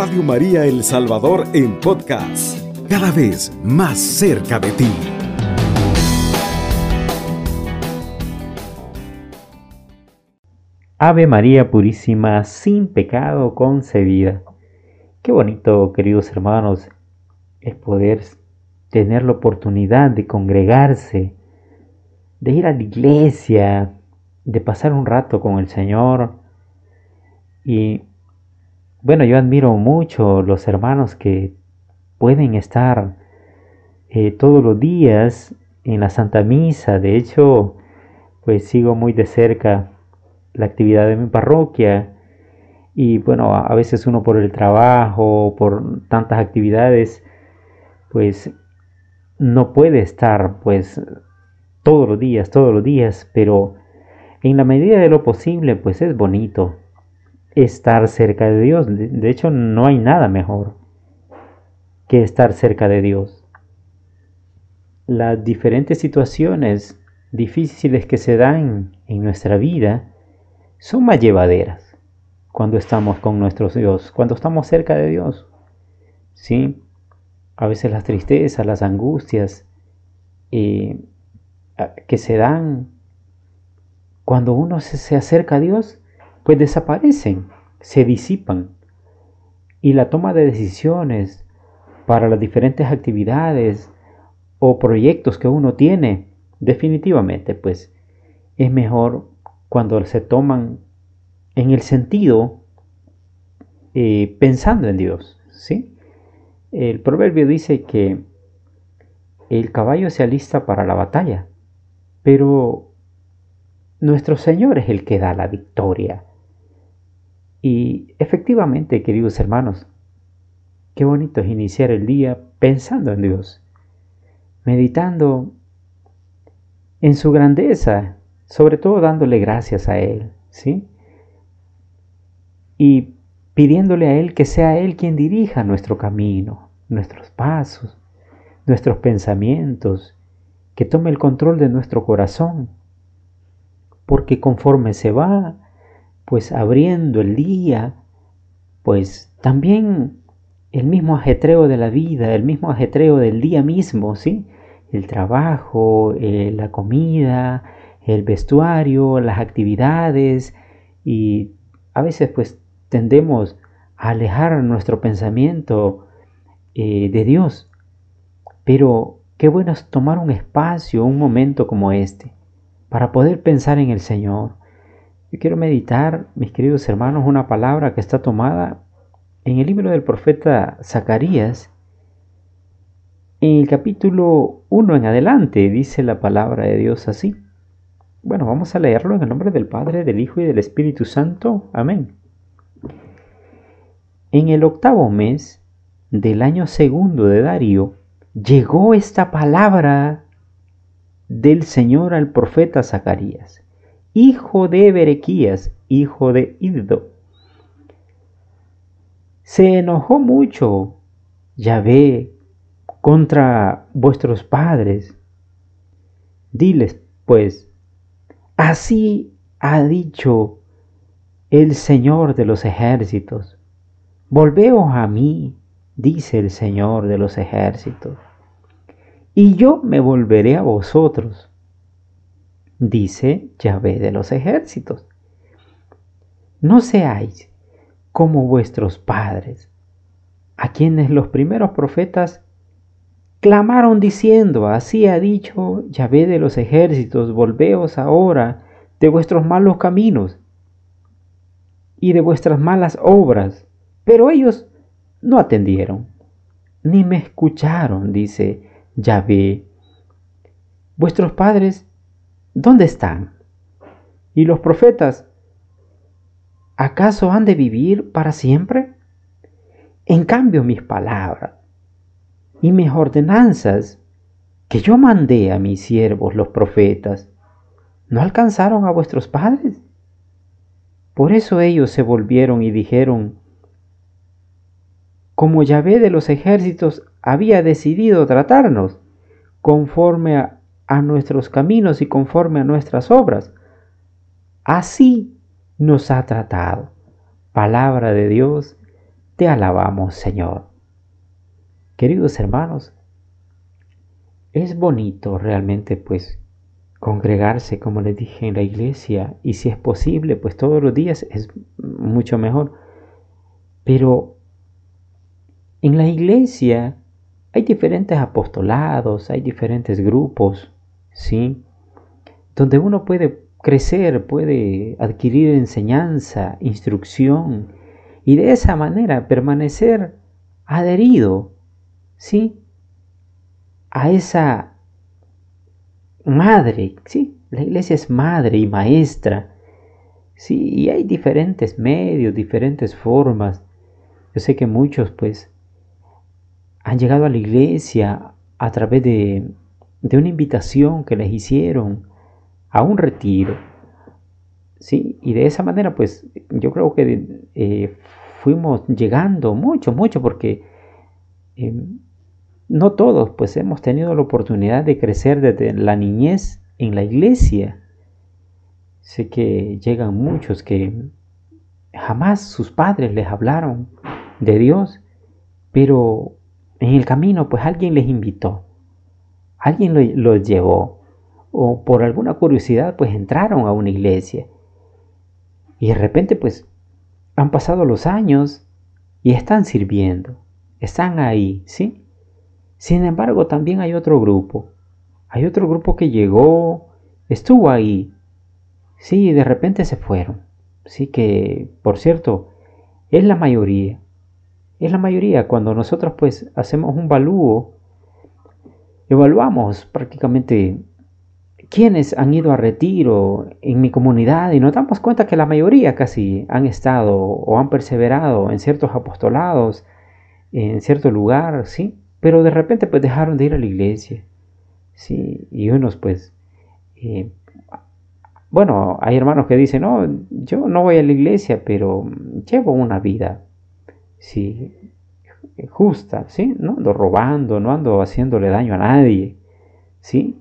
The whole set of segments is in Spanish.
Radio María El Salvador en podcast, cada vez más cerca de ti. Ave María Purísima, sin pecado concebida. Qué bonito, queridos hermanos, es poder tener la oportunidad de congregarse, de ir a la iglesia, de pasar un rato con el Señor. Y bueno, yo admiro mucho los hermanos que pueden estar eh, todos los días en la Santa Misa. De hecho, pues sigo muy de cerca la actividad de mi parroquia. Y bueno, a veces uno por el trabajo, por tantas actividades, pues no puede estar pues todos los días, todos los días, pero en la medida de lo posible, pues es bonito estar cerca de Dios. De hecho, no hay nada mejor que estar cerca de Dios. Las diferentes situaciones difíciles que se dan en nuestra vida son más llevaderas cuando estamos con nuestro Dios, cuando estamos cerca de Dios. ¿Sí? A veces las tristezas, las angustias eh, que se dan cuando uno se, acerca a Dios, pues desaparecen, se disipan. Y la toma de decisiones para las diferentes actividades o proyectos que uno tiene, definitivamente, pues es mejor cuando se toman en el sentido eh, pensando en Dios, ¿sí? El proverbio dice que el caballo se alista para la batalla, pero nuestro Señor es el que da la victoria. Y efectivamente, queridos hermanos, qué bonito es iniciar el día pensando en Dios, meditando en su grandeza, sobre todo dándole gracias a Él, ¿sí? Y pidiéndole a Él que sea Él quien dirija nuestro camino, nuestros pasos, nuestros pensamientos, que tome el control de nuestro corazón porque conforme se va pues abriendo el día, pues también el mismo ajetreo de la vida, el mismo ajetreo del día mismo, ¿sí? El trabajo, eh, la comida, el vestuario, las actividades y a veces pues tendemos a alejar nuestro pensamiento eh, de Dios. Pero qué bueno es tomar un espacio, un momento como este, para poder pensar en el Señor. Yo quiero meditar, mis queridos hermanos, una palabra que está tomada en el libro del profeta Zacarías. En el capítulo 1 en adelante dice la palabra de Dios así. Bueno, vamos a leerlo en el nombre del Padre, del Hijo y del Espíritu Santo. Amén. En el octavo mes del año segundo de Darío, llegó esta palabra del Señor al profeta Zacarías, hijo de Berequías, hijo de Iddo. Se enojó mucho Yahvé contra vuestros padres. Diles, pues, así ha dicho el Señor de los ejércitos. Volveos a mí, dice el Señor de los ejércitos y yo me volveré a vosotros, dice Yahvé de los ejércitos. No seáis como vuestros padres, a quienes los primeros profetas clamaron diciendo, así ha dicho Yahvé de los ejércitos, volveos ahora de vuestros malos caminos y de vuestras malas obras. Pero ellos no atendieron, ni me escucharon, dice Yahvé. Vuestros padres, ¿dónde están? ¿Y los profetas, acaso han de vivir para siempre? En cambio, mis palabras y mis ordenanzas que yo mandé a mis siervos los profetas, ¿no alcanzaron a vuestros padres? Por eso ellos se volvieron y dijeron, como Yahvé de los ejércitos había decidido tratarnos conforme a, nuestros caminos y conforme a nuestras obras. Así nos ha tratado. Palabra de Dios, Te alabamos, Señor. Queridos hermanos, es bonito realmente pues congregarse, como les dije, en la iglesia y si es posible, pues todos los días es mucho mejor. Pero en la iglesia hay diferentes apostolados, hay diferentes grupos, ¿sí? Donde uno puede crecer, puede adquirir enseñanza, instrucción y de esa manera permanecer adherido, ¿sí? A esa madre, ¿sí? La iglesia es madre y maestra, ¿sí? Y hay diferentes medios, diferentes formas. Yo sé que muchos, pues, han llegado a la iglesia a través de, de una invitación que les hicieron a un retiro. ¿sí? Y de esa manera, pues yo creo que eh, fuimos llegando mucho, mucho, porque em, no todos, pues hemos tenido la oportunidad de crecer desde la niñez en la iglesia. Sé que llegan muchos que jamás sus padres les hablaron de Dios, pero en el camino, pues alguien les invitó, alguien los llevó, o por alguna curiosidad, pues entraron a una iglesia. Y de repente, pues han pasado los años y están sirviendo, están ahí, ¿sí? Sin embargo, también hay otro grupo, hay otro grupo que llegó, estuvo ahí, sí, y de repente se fueron. Sí que, por cierto, es la mayoría. Es la mayoría cuando nosotros pues hacemos un balúo, evaluamos prácticamente quiénes han ido a retiro en mi comunidad y nos damos cuenta que la mayoría casi han estado o han perseverado en ciertos apostolados, en cierto lugar, ¿sí? Pero de repente pues dejaron de ir a la iglesia, ¿sí? Y unos pues, eh, bueno, hay hermanos que dicen, no, yo no voy a la iglesia, pero llevo una vida sí, justa, ¿sí? No ando robando, no ando haciéndole daño a nadie, ¿sí?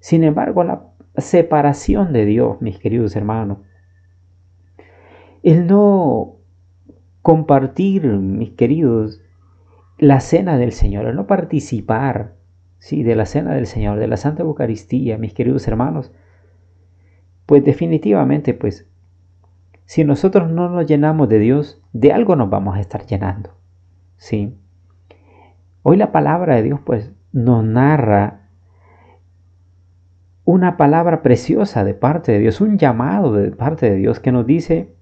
Sin embargo, la separación de Dios, mis queridos hermanos, el no compartir, mis queridos, la cena del Señor, el no participar, ¿sí? De la cena del Señor, de la Santa Eucaristía, mis queridos hermanos, pues definitivamente, pues si nosotros no nos llenamos de Dios, de algo nos vamos a estar llenando. ¿Sí? Hoy la palabra de Dios pues nos narra una palabra preciosa de parte de Dios, un llamado de parte de Dios que nos dice,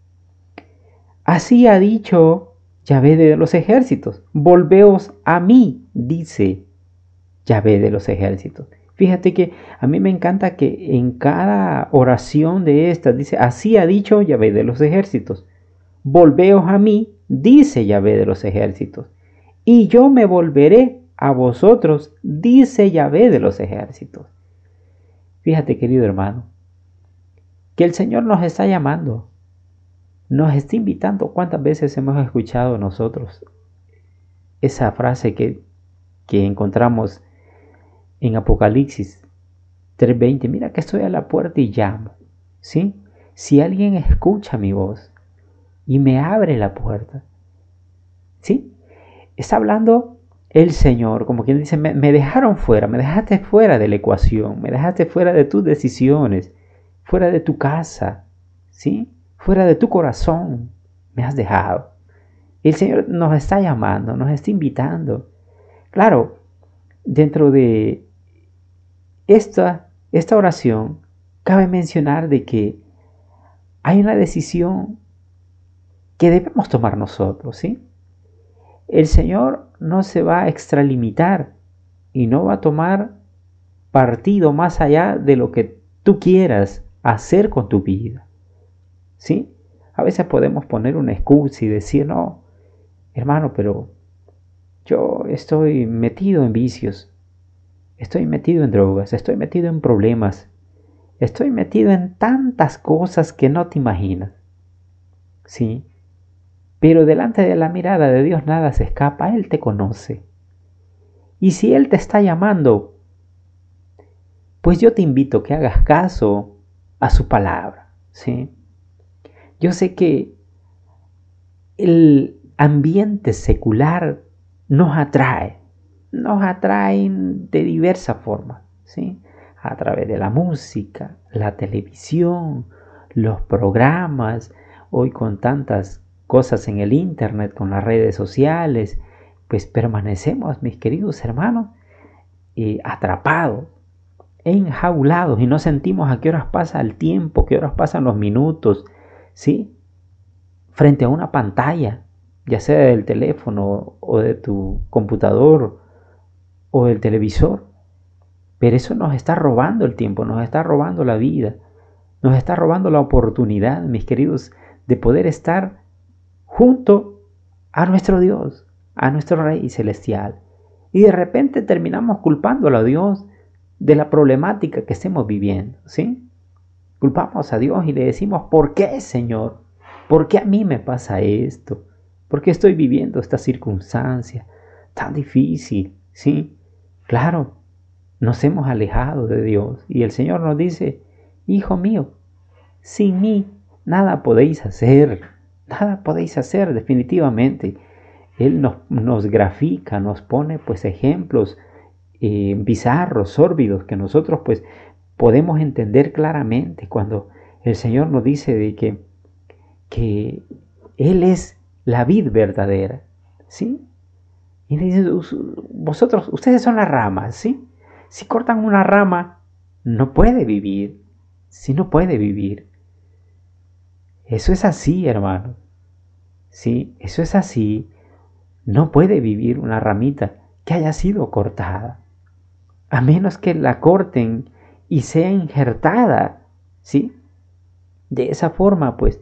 así ha dicho Yahvé de los ejércitos, volveos a mí, dice Yahvé de los ejércitos. Fíjate que a mí me encanta que en cada oración de estas dice, así ha dicho Yahvé de los ejércitos. Volveos a mí, dice Yahvé de los ejércitos. Y yo me volveré a vosotros, dice Yahvé de los ejércitos. Fíjate, querido hermano, que el Señor nos está llamando, nos está invitando. ¿Cuántas veces hemos escuchado nosotros esa frase que, que encontramos en Apocalipsis 3:20, mira que estoy a la puerta y llamo, ¿sí? Si alguien escucha mi voz y me abre la puerta, ¿sí? Está hablando el Señor, como quien dice, me, dejaron fuera, me dejaste fuera de la ecuación, me dejaste fuera de tus decisiones, fuera de tu casa, ¿sí? Fuera de tu corazón, me has dejado. El Señor nos está llamando, nos está invitando. Claro, dentro de esta, esta oración, cabe mencionar de que hay una decisión que debemos tomar nosotros, ¿sí? El Señor no se va a extralimitar y no va a tomar partido más allá de lo que tú quieras hacer con tu vida. ¿Sí? A veces podemos poner una excusa y decir, no, hermano, pero yo estoy metido en vicios, Estoy metido en drogas, estoy metido en problemas, estoy metido en tantas cosas que no te imaginas. Sí, pero delante de la mirada de Dios nada se escapa, Él te conoce. Y si Él te está llamando, pues yo te invito a que hagas caso a su palabra. ¿sí? Yo sé que el ambiente secular nos atrae, nos atraen de diversas formas, ¿sí? A través de la música, la televisión, los programas, hoy con tantas cosas en el Internet, con las redes sociales, pues permanecemos, mis queridos hermanos, eh, atrapados, enjaulados y no sentimos a qué horas pasa el tiempo, qué horas pasan los minutos, ¿sí? Frente a una pantalla, ya sea del teléfono o de tu computador o del televisor. Pero eso nos está robando el tiempo, nos está robando la vida, nos está robando la oportunidad, mis queridos, de poder estar junto a nuestro Dios, a nuestro Rey celestial. Y de repente terminamos culpándolo a Dios de la problemática que estemos viviendo, ¿sí? Culpamos a Dios y le decimos, ¿por qué, Señor? ¿Por qué a mí me pasa esto? ¿Por qué estoy viviendo esta circunstancia tan difícil? ¿Sí? Claro, nos hemos alejado de Dios y el Señor nos dice, Hijo mío, sin mí nada podéis hacer, nada podéis hacer definitivamente. Él nos, nos grafica, nos pone pues ejemplos eh, bizarros, sórbidos, que nosotros pues podemos entender claramente cuando el Señor nos dice de que, que Él es la vid verdadera, ¿sí? Y dice, vosotros, ustedes son las ramas, ¿sí? Si cortan una rama, no puede vivir, si no puede vivir. Eso es así, hermano. Sí, eso es así. No puede vivir una ramita que haya sido cortada a menos que la corten y sea injertada, ¿sí? De esa forma, pues,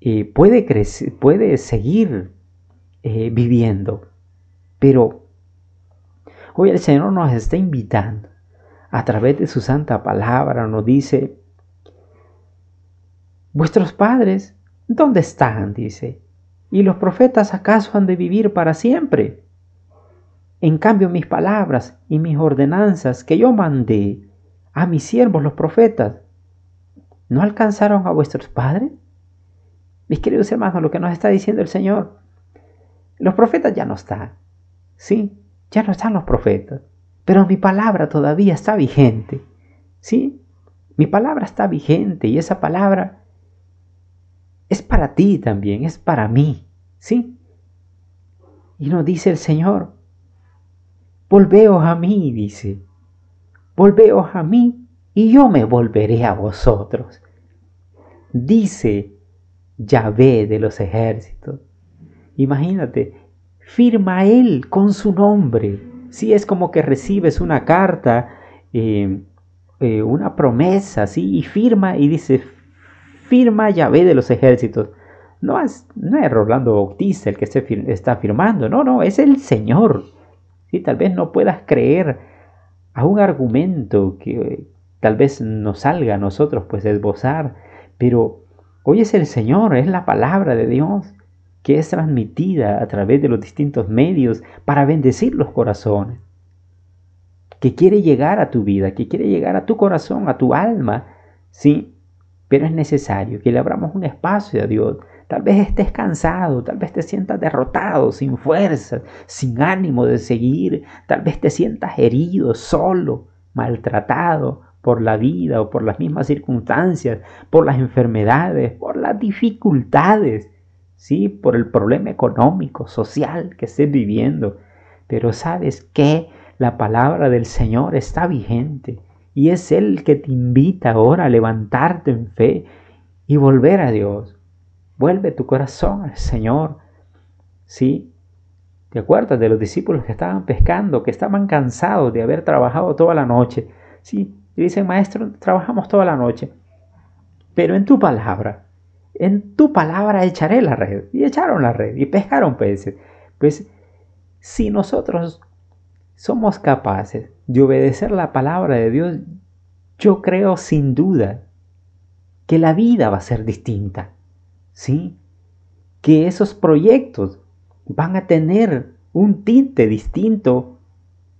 eh, puede, crecer, puede seguir eh, viviendo. Pero hoy el Señor nos está invitando a través de su santa palabra, nos dice, vuestros padres, ¿dónde están? dice, ¿y los profetas acaso han de vivir para siempre? En cambio, mis palabras y mis ordenanzas que yo mandé a mis siervos los profetas, ¿no alcanzaron a vuestros padres? Mis queridos hermanos, lo que nos está diciendo el Señor, los profetas ya no están, sí, ya no están los profetas, pero mi palabra todavía está vigente, sí, mi palabra está vigente y esa palabra es para ti también, es para mí, sí. Y nos dice el Señor, Volveos a mí, dice. Volveos a mí y yo me volveré a vosotros. Dice Yahvé de los ejércitos. Imagínate, firma él con su nombre. Si es como que recibes una carta, eh, eh, una promesa, ¿sí? y firma y dice, firma Yahvé de los ejércitos. No es, no es Rolando Bautista el que está firmando, no, no, es el Señor. Tal vez no puedas creer a un argumento que tal vez nos salga a nosotros pues esbozar, pero hoy es el Señor, es la palabra de Dios que es transmitida a través de los distintos medios para bendecir los corazones, que quiere llegar a tu vida, que quiere llegar a tu corazón, a tu alma, sí, pero es necesario que le abramos un espacio a Dios, Tal vez estés cansado, tal vez te sientas derrotado, sin fuerza, sin ánimo de seguir, tal vez te sientas herido, solo, maltratado por la vida o por las mismas circunstancias, por las enfermedades, por las dificultades, sí, por el problema económico, social que estés viviendo. Pero sabes que la palabra del Señor está vigente y es Él que te invita ahora a levantarte en fe y volver a Dios. Vuelve tu corazón al Señor. ¿Sí? ¿Te acuerdas de los discípulos que estaban pescando, que estaban cansados de haber trabajado toda la noche? Sí, y dicen, maestro, trabajamos toda la noche. Pero en tu palabra, en tu palabra echaré la red. Y echaron la red y pescaron peces. Pues si nosotros somos capaces de obedecer la palabra de Dios, yo creo sin duda que la vida va a ser distinta. ¿sí? Que esos proyectos van a tener un tinte distinto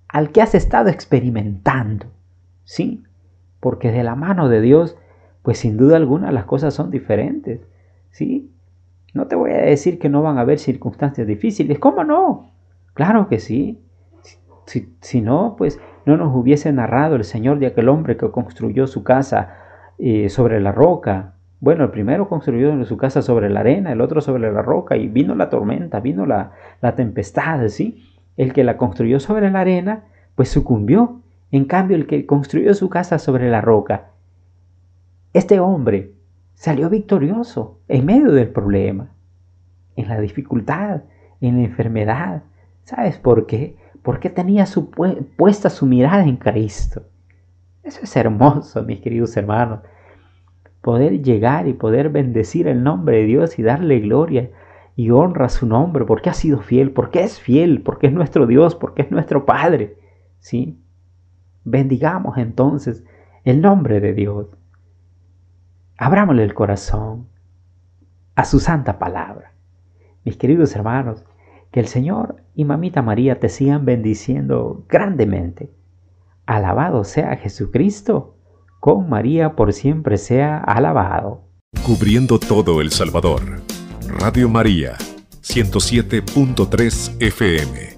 al que has estado experimentando, ¿sí? Porque de la mano de Dios, pues sin duda alguna las cosas son diferentes, ¿sí? No te voy a decir que no van a haber circunstancias difíciles. ¿Cómo no? Claro que sí. Si, si no, pues no nos hubiese narrado el Señor de aquel hombre que construyó su casa eh, sobre la roca. Bueno, el primero construyó su casa sobre la arena, el otro sobre la roca, y vino la tormenta, vino la, la tempestad, ¿sí? El que la construyó sobre la arena, pues sucumbió. En cambio, el que construyó su casa sobre la roca, este hombre salió victorioso en medio del problema, en la dificultad, en la enfermedad. ¿Sabes por qué? Porque tenía su puesta su mirada en Cristo. Eso es hermoso, mis queridos hermanos. Poder llegar y poder bendecir el nombre de Dios y darle gloria y honra a su nombre, porque ha sido fiel, porque es fiel, porque es nuestro Dios, porque es nuestro Padre. ¿Sí? Bendigamos entonces el nombre de Dios. Abrámosle el corazón a su santa palabra. Mis queridos hermanos, que el Señor y Mamita María te sigan bendiciendo grandemente. Alabado sea Jesucristo, con María por siempre sea alabado. Cubriendo todo El Salvador. Radio María, 107.3 FM.